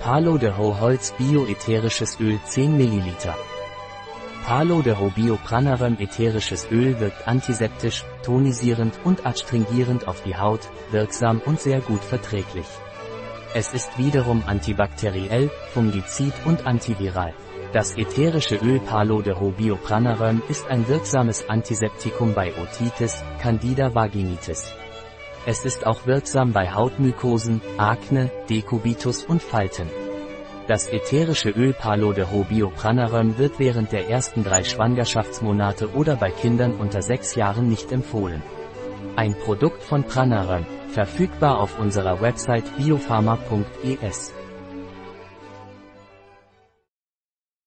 Palo de Ho Holz Bio ätherisches Öl 10 ml. Palo de Ho Bio Pranaröm ätherisches Öl wirkt antiseptisch, tonisierend und adstringierend auf die Haut, wirksam und sehr gut verträglich. Es ist wiederum antibakteriell, fungizid und antiviral. Das ätherische Öl Palo de Ho Bio Pranaröm ist ein wirksames Antiseptikum bei Otitis, Candida vaginitis. Es ist auch wirksam bei Hautmykosen, Akne, Dekubitus und Falten. Das ätherische Öl Palo de Hobio Pranaröm wird während der ersten drei Schwangerschaftsmonate oder bei Kindern unter sechs Jahren nicht empfohlen. Ein Produkt von Pranaröm, verfügbar auf unserer Website biopharma.es.